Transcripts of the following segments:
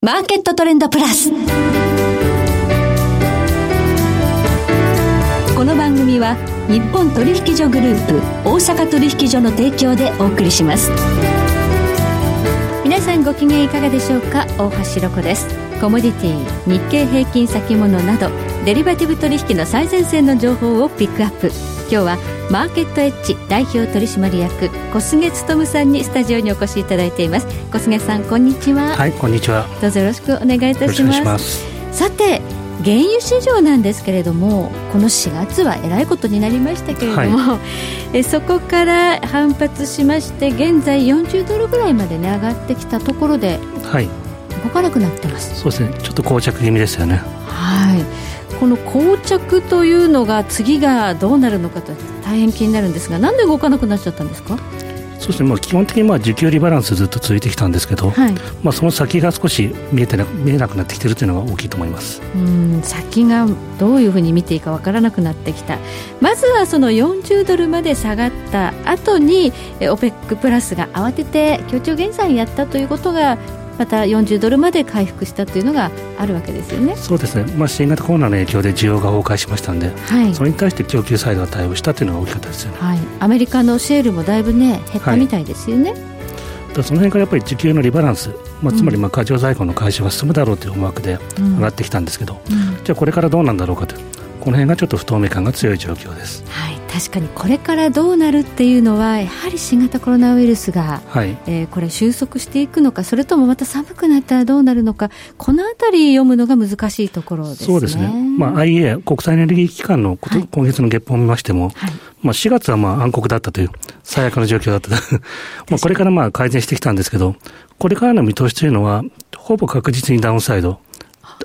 マーケットトレンドプラス。この番組は日本取引所グループ大阪取引所の提供でお送りします。皆さんご機嫌いかがでしょうか？大橋ロコです。コモディティ、日経平均先物などデリバティブ取引の最前線の情報をピックアップ。今日はマーケットエッジ代表取締役小菅勉さんにスタジオにお越しいただいています。小菅さんこんにちは。はいこんにちは。どうぞよろしくお願いいたします。さて原油市場なんですけれどもこの4月はえらいことになりましたけれども、はい、えそこから反発しまして現在40ドルぐらいまで、ね、上がってきたところで、はい、動かなくなってます。そうですね。ちょっと膠着気味ですよね。はいこの膠着というのが次がどうなるのかと大変気になるんですがなんで動かなくなっちゃったんですか？そうですね、まあ、基本的にまあ需給リバランスずっと続いてきたんですけど、はい、まあ、その先が少し見えてな見えなくなってきてるというのが大きいと思います。うん先がどういうふうに見ていいか分からなくなってきた。まずはその40ドルまで下がった後に OPEC プラスが慌てて協調減産やったということがまた40ドルまで回復したというのがあるわけですよね。そうですね、まあ、新型コロナの影響で需要が崩壊しましたので、はい、それに対して供給サイドが対応したというのが大きかったですよね、はい、アメリカのシェールもだいぶね減ったみたいですよね、はい。その辺からやっぱり需給のリバランス、まあ、つまりまあ過剰在庫の解消が進むだろうという思惑で上がってきたんですけど、うん。うん、じゃあこれからどうなんだろうかとこの辺がちょっと不透明感が強い状況です。はい確かにこれからどうなるっていうのはやはり新型コロナウイルスが、はい、えー、これ収束していくのかそれともまた寒くなったらどうなるのかこの辺り読むのが難しいところですね。そうですね、まあ、IEA 国際エネルギー機関の、はい、今月の月報を見ましても、はい、まあ、4月はまあ暗黒だったという最悪の状況だった まあこれからまあ改善してきたんですけどこれからの見通しというのはほぼ確実にダウンサイド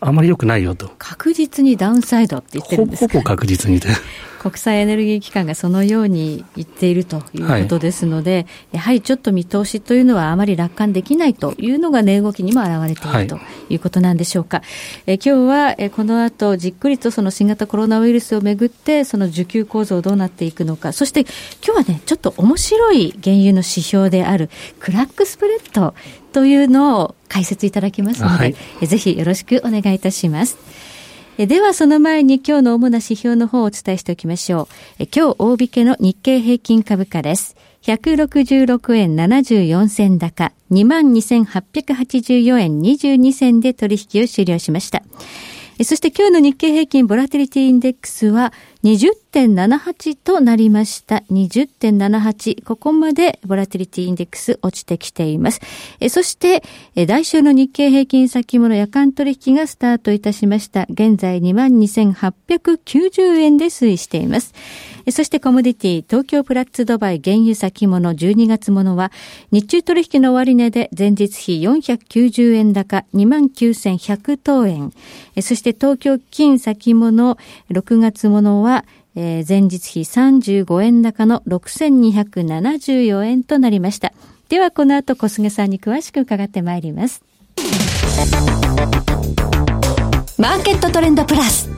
あまり良くないよと。確実にダウンサイドって言ってるんですか？ほぼ確実にで。国際エネルギー機関がそのように言っているということですので、はい、やはりちょっと見通しというのはあまり楽観できないというのが値動きにも表れているということなんでしょうか。はい、え今日はえこの後じっくりとその新型コロナウイルスをめぐってその需給構造どうなっていくのか、そして今日はね、ちょっと面白い原油の指標であるクラックスプレッドというのを解説いただきますので、はい、ぜひよろしくお願いいたします。ではその前に今日の主な指標の方をお伝えしておきましょう。今日大引けの日経平均株価です。166円74銭高、22,884円22銭で取引を終了しました。そして今日の日経平均ボラティリティインデックスは20.78となりました。20.78。ここまでボラティリティインデックス落ちてきています。えそして、来週の日経平均先物夜間取引がスタートいたしました。現在22,890円で推移しています。そしてコモディティ、東京プラッツドバイ原油先物12月ものは、日中取引の終値で前日比490円高29,100等円。そして東京金先物6月ものは、はえー、前日比35円高の6274円となりました。ではこの後小菅さんに詳しく伺ってまいります。マーケットトレンドプラス。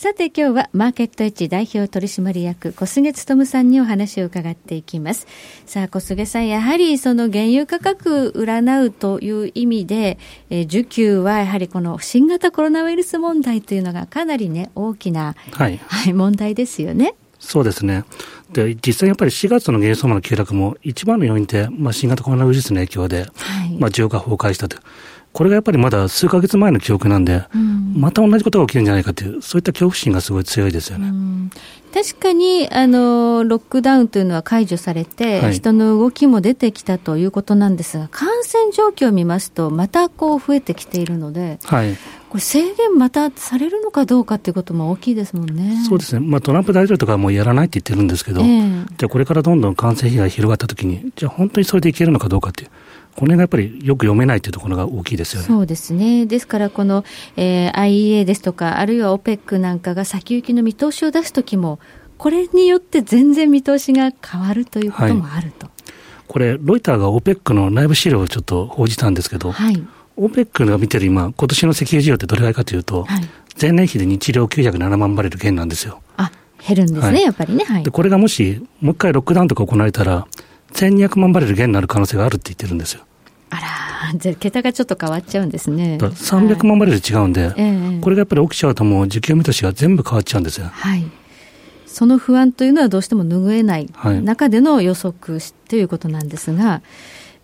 さて今日はマーケットエッジ代表取締役小菅勤さんにお話を伺っていきます。さあ小菅さん、やはりその原油価格占うという意味で、えー、需給はやはりこの新型コロナウイルス問題というのがかなりね、大きな、はい、はい、問題ですよね。そうですね。で、実際やっぱり4月の原油相場の急落も一番の要因って、まあ、新型コロナウイルスの影響で、はい、まあ、需要が崩壊したと。これがやっぱりまだ数か月前の記憶なんで、うん、また同じことが起きるんじゃないかという、そういった恐怖心がすごい強いですよね。確かにあのロックダウンというのは解除されて、はい、人の動きも出てきたということなんですが、感染状況を見ますと、またこう増えてきているので、はい、これ、制限またされるのかどうかということも大きいですもんね。そうですね、まあ、トランプ大統領とかはもうやらないって言ってるんですけど、えー、じゃあ、これからどんどん感染被害が広がったときに、じゃあ、本当にそれでいけるのかどうかっていう。この辺がやっぱりよく読めないというところが大きいですよね。そうですね。ですから、この、えー、IEA ですとか、あるいは OPEC なんかが先行きの見通しを出すときも、これによって全然見通しが変わるということもあると。はい、これ、ロイターが OPEC の内部資料をちょっと報じたんですけど、はい、OPEC が見てる今、今年の石油需要ってどれぐらいかというと、はい、前年比で日量907万バレル減なんですよ。あ減るんですね、はい、やっぱりね。はい、でこれがもし、もう一回ロックダウンとか行われたら、1200万バレル減になる可能性があるって言ってるんですよ。あら、じゃ桁がちょっと変わっちゃうんですね。300万バレル違うんで、はい、これがやっぱり起きちゃうともう需給見通しが全部変わっちゃうんですよ。はい。その不安というのはどうしても拭えない中での予測ということなんですが、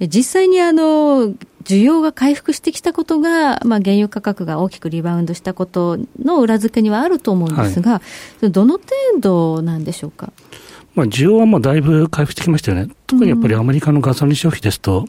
実際にあの需要が回復してきたことが、まあ、原油価格が大きくリバウンドしたことの裏付けにはあると思うんですが、はい、どの程度なんでしょうか？まあ、需要はもうだいぶ回復してきましたよね。特にやっぱりアメリカのガソリン消費ですと、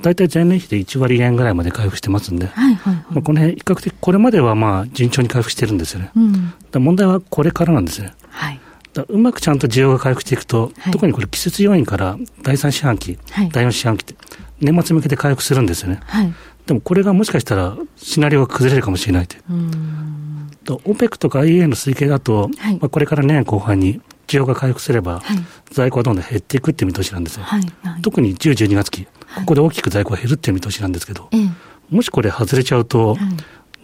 大体前年比で1割円ぐらいまで回復してますんで、はいはいはい、まあ、この辺、比較的これまではまあ順調に回復してるんですよね。うん、問題はこれからなんですね。はいうまくちゃんと需要が回復していくと、はい、特にこれ季節要因から第3四半期、はい、第4四半期って、年末向けて回復するんですよね。はい、でもこれがもしかしたらシナリオが崩れるかもしれないという。と OPEC とか IEA の推計だと、はい、まあ、これから年後半に需要が回復すれば、在庫はどんどん減っていくっていう見通しなんですよ。はい。はい、特に10、12月期、ここで大きく在庫が減るっていう見通しなんですけど、もしこれ外れちゃうと、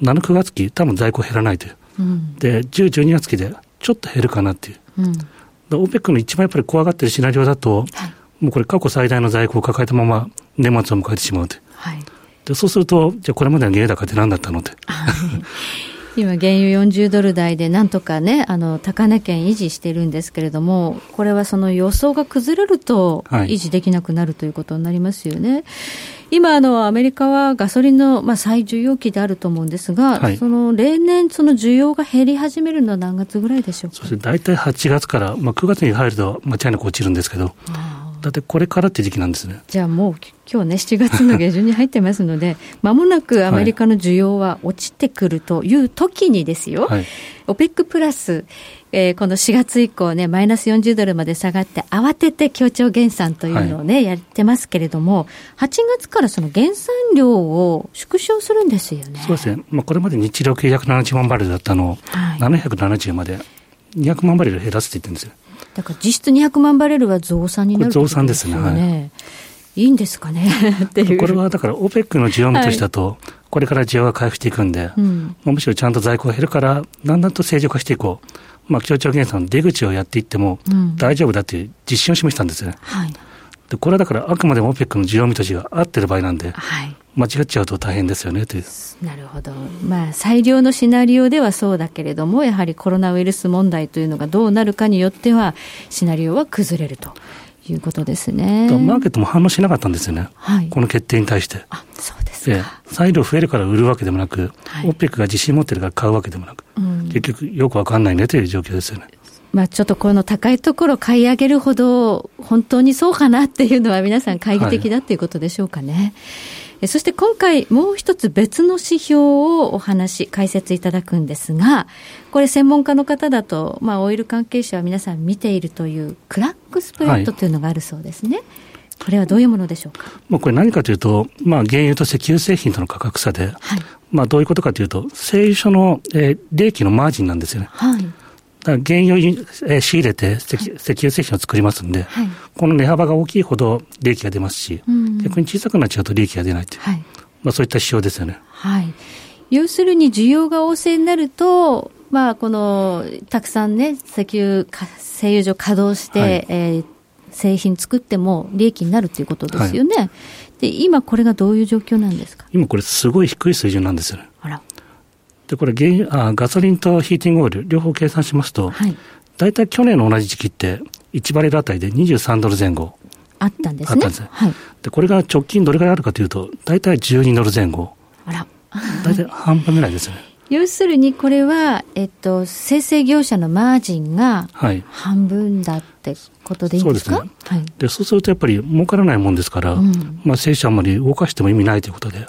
7、9月期、多分在庫減らないという。うん、で、10、12月期でちょっと減るかなっていう。うん、OPEC の一番やっぱり怖がってるシナリオだと、はい、もうこれ過去最大の在庫を抱えたまま年末を迎えてしまうと。はい、でそうすると、じゃあこれまでの原油高って何だったのって。今、原油40ドル台でなんとかね、あの高値圏維持してるんですけれども、これはその予想が崩れると、維持できなくなるということになりますよね。はい、今あの、アメリカはガソリンの、まあ、最重要期であると思うんですが、はい、その例年、その需要が減り始めるのは何月ぐらいでしょうか？そ大体8月から、まあ、9月に入ると間違いなく落ちるんですけど。だってこれからって時期なんですね。じゃあもう今日ね、7月の下旬に入ってますので、まもなくアメリカの需要は落ちてくるという時にですよ、はい、OPEC プラス、えー、この4月以降ね、マイナス40ドルまで下がって、慌てて協調減産というのをね、はい、やってますけれども、8月からその減産量を縮小するんですよね。そうですね。まあ、これまで日量970万バレルだったのを、はい、770まで200万バレル減らすって言ってるんですよ。だから実質200万バレルは増産になる、増産ですね。はい。いいんですかね？っていう。これはだから、OPEC の需要見としだと、これから需要が回復していくんで、うん、むしろちゃんと在庫が減るから、だんだんと正常化していこう。まあ、協調減産の出口をやっていっても、大丈夫だっていう実証を示したんですね。はい、でこれはだから、あくまでも OPEC の需要見通しが合ってる場合なんで、はい、間違っちゃうと大変ですよねという。なるほど。まあ、最良のシナリオではそうだけれども、やはりコロナウイルス問題というのがどうなるかによっては、シナリオは崩れると。いうことですね。マーケットも反応しなかったんですよね。はい、この決定に対して。あ、そうですか。裁量増えるから売るわけでもなく、はい、オペックが自信持ってるから買うわけでもなく、うん、結局よくわかんないねという状況ですよね。まあ、ちょっとこの高いところ買い上げるほど、本当にそうかなっていうのは皆さん懐疑的だっていうことでしょうかね。はいそして今回もう一つ別の指標をお話、解説いただくんですが、これ専門家の方だと、まあオイル関係者は皆さん見ているというクラックスプレッドというのがあるそうですね。はい、これはどういうものでしょうか？まあこれ何かというと、まあ原油と石油製品との価格差で、はい、まあどういうことかというと、製油所の、えー、利益のマージンなんですよね。はい。だから原油を仕入れて石油製品を作りますんで、はい、この値幅が大きいほど利益が出ますし、うん、逆に小さくなっちゃうと利益が出ないという、はい、まあ、そういった指標ですよね。はい、要するに需要が旺盛になると、まあ、このたくさんね、石油、製油所稼働して、はい、えー、製品作っても利益になるということですよね。はい、で今、これがどういう状況なんですか？今、これ、すごい低い水準なんですよね。あらで、これ原あ、ガソリンとヒーティングオイル、両方計算しますと、はい、大体去年の同じ時期って、1バレルあたりで23ドル前後。あったんですね。あったんです。はい、で、これが直近どれぐらいあるかというと、大体12ドル前後。あら。大体半分ぐらいですね。要するにこれは、えっと、生成業者のマージンが半分だってことでいいんですか、はい、そうですね、はい、でそうするとやっぱり儲からないもんですから、うん、まあ、生者あんまり動かしても意味ないということで、はい、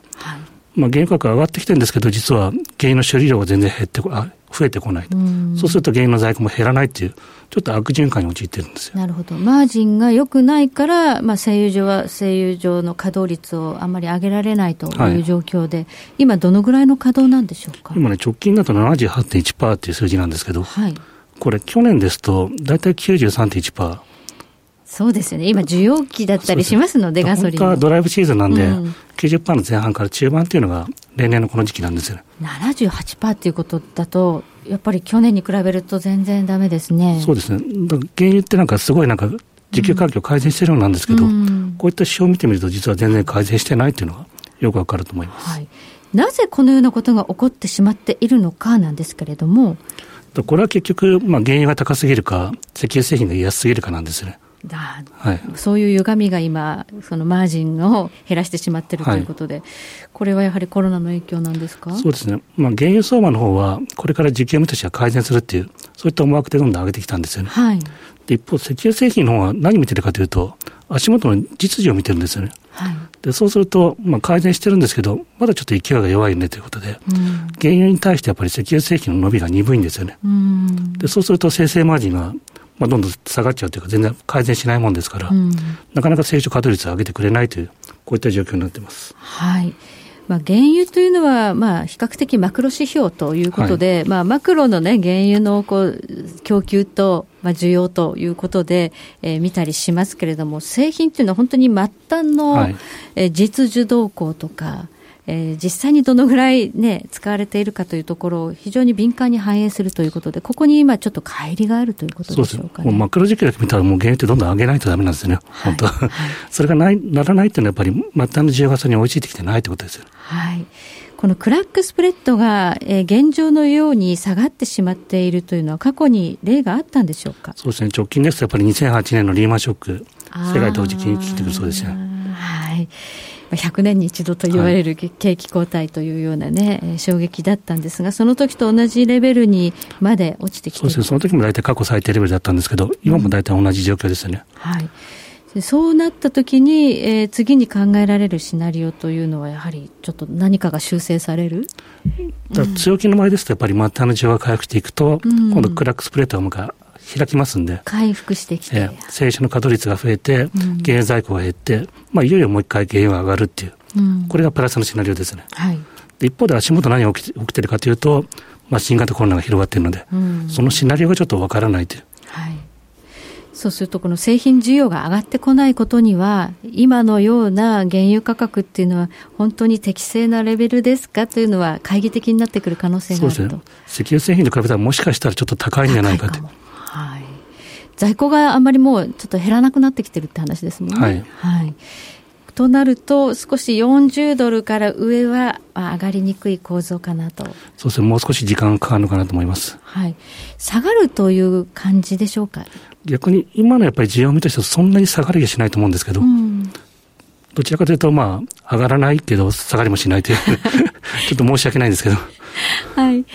まあ、原油価格上がってきてるんですけど、実は原油の処理量が全然減ってあ増えてこないと、うそうすると原油の在庫も減らないっていう、ちょっと悪循環に陥ってるんですよ。なるほど、マージンが良くないから、まあ、製油所は製油所の稼働率をあんまり上げられないとい。う状況で、はい、今、どのぐらいの稼働なんでしょうか？今ね、直近だと78.1%っていう数字なんですけど、はい、これ、去年ですと、大体93.1%。そうですよね。今、需要期だったりしますので、ガソリン。本当はドライブシーズンなんで、うん、90%の前半から中盤っていうのが、例年のこの時期なんですよ。78%っていうことだと、やっぱり去年に比べると全然だめですね。そうですね。原油ってなんかすごいなんか、需給環境改善しているようなんですけど、うん、こういった指標を見てみると、実は全然改善してないというのがよくわかると思います。はいなぜこのようなことが起こってしまっているのかなんですけれども。これは結局、まあ、原油が高すぎるか、石油製品が安すぎるかなんですね。はい、そういう歪みが今、そのマージンを減らしてしまっているということで、はい、これはやはりコロナの影響なんですか？そうですね、まあ、原油相場の方は、これから需給見通しが改善するっていう、そういった思惑でどんどん上げてきたんですよね。はい、で一方、石油製品の方は何見てるかというと、足元の実需を見てるんですよね。はい、でそうすると、まあ、改善してるんですけど、まだちょっと勢いが弱いねということで、うん、原油に対してやっぱり石油製品の伸びが鈍いんですよね。うん、でそうすると生成マージンがまあ、どんどん下がっちゃうというか、全然改善しないもんですから、うん、なかなか成長稼働率を上げてくれないという、こういった状況になっています。はい。まあ、原油というのは、まあ、比較的マクロ指標ということで、はい、まあ、マクロの、ね、原油のこう供給と、まあ、需要ということで、えー、見たりしますけれども、製品というのは本当に末端の、はい、えー、実需動向とか、えー、実際にどのぐらい、ね、使われているかというところを非常に敏感に反映するということで、ここに今、ちょっと乖離があるということでしょうか、ね、もうマクロ時期だけ見たら、もう原油ってどんどん上げないとだめなんですよね、本当、はい、それがないならないっていうのは、やっぱり末端の需要がそれに追いついてきてないということですよ。はい。このクラックスプレッドが、えー、現状のように下がってしまっているというのは、過去に例があったんでしょうか？そうですね、直近ですと、やっぱり2008年のリーマンショック、世界同時金融危機というそうですね。はい100年に一度と言われる景気後退というようなね、はい、衝撃だったんですが、その時と同じレベルにまで落ちてきてそうですね、その時も大体過去最低レベルだったんですけど、今も大体同じ状況ですよね。うん、はい。そうなった時に、えー、次に考えられるシナリオというのは、やはりちょっと何かが修正される？強気の場合ですと、やっぱり末端の需要が回復していくと、うん、今度、クラックスプレートが開きますんで、回復してきて、えー、生産の稼働率が増えて、原油在庫が減って、まあ、いよいよもう一回原油が上がるっていう、うん、これがプラスのシナリオですね。はい、で一方で足元何が起きて起きてるかというと、まあ、新型コロナが広がっているので、うん、そのシナリオがちょっとわからないという。はい。そうすると、この製品需要が上がってこないことには、今のような原油価格っていうのは、本当に適正なレベルですかというのは、懐疑的になってくる可能性があると。そうですね、石油製品と比べたら、もしかしたらちょっと高いんじゃないかと。はい、在庫があんまりもうちょっと減らなくなってきてるって話ですもんね。はい、はいとなると、少し40ドルから上は上がりにくい構造かなと。そうですね、もう少し時間かかるのかなと思います。はい。下がるという感じでしょうか？逆に今のやっぱり需要を見としてはそんなに下がりはしないと思うんですけど、うん、どちらかというと、まあ、上がらないけど、下がりもしないという ちょっと申し訳ないんですけど。はい。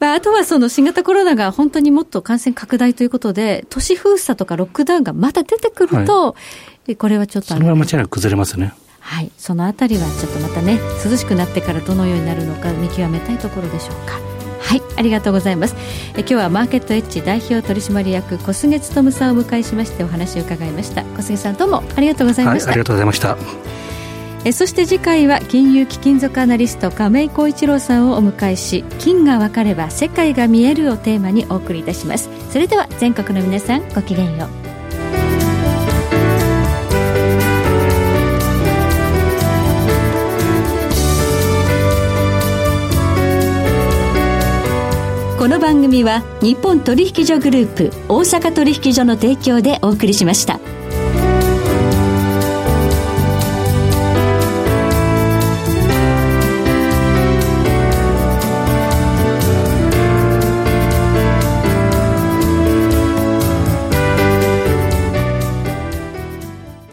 まあ、あとはその新型コロナが本当にもっと感染拡大ということで、都市封鎖とかロックダウンがまた出てくると、はい、これはちょっとそれは間違いなく崩れますね。はい。そのあたりはちょっとまたね、涼しくなってからどのようになるのか見極めたいところでしょうか。はい、ありがとうございます。え今日はマーケットエッジ代表取締役小菅勤さんをお迎えしましてお話を伺いました。小菅さんどうもありがとうございました。はい、ありがとうございました。えそして次回は金融貴金属アナリスト亀井浩一郎さんをお迎えし金が分かれば世界が見えるをテーマにお送りいたしますそれでは全国の皆さんごきげんようこの番組は日本取引所グループ大阪取引所の提供でお送りしました。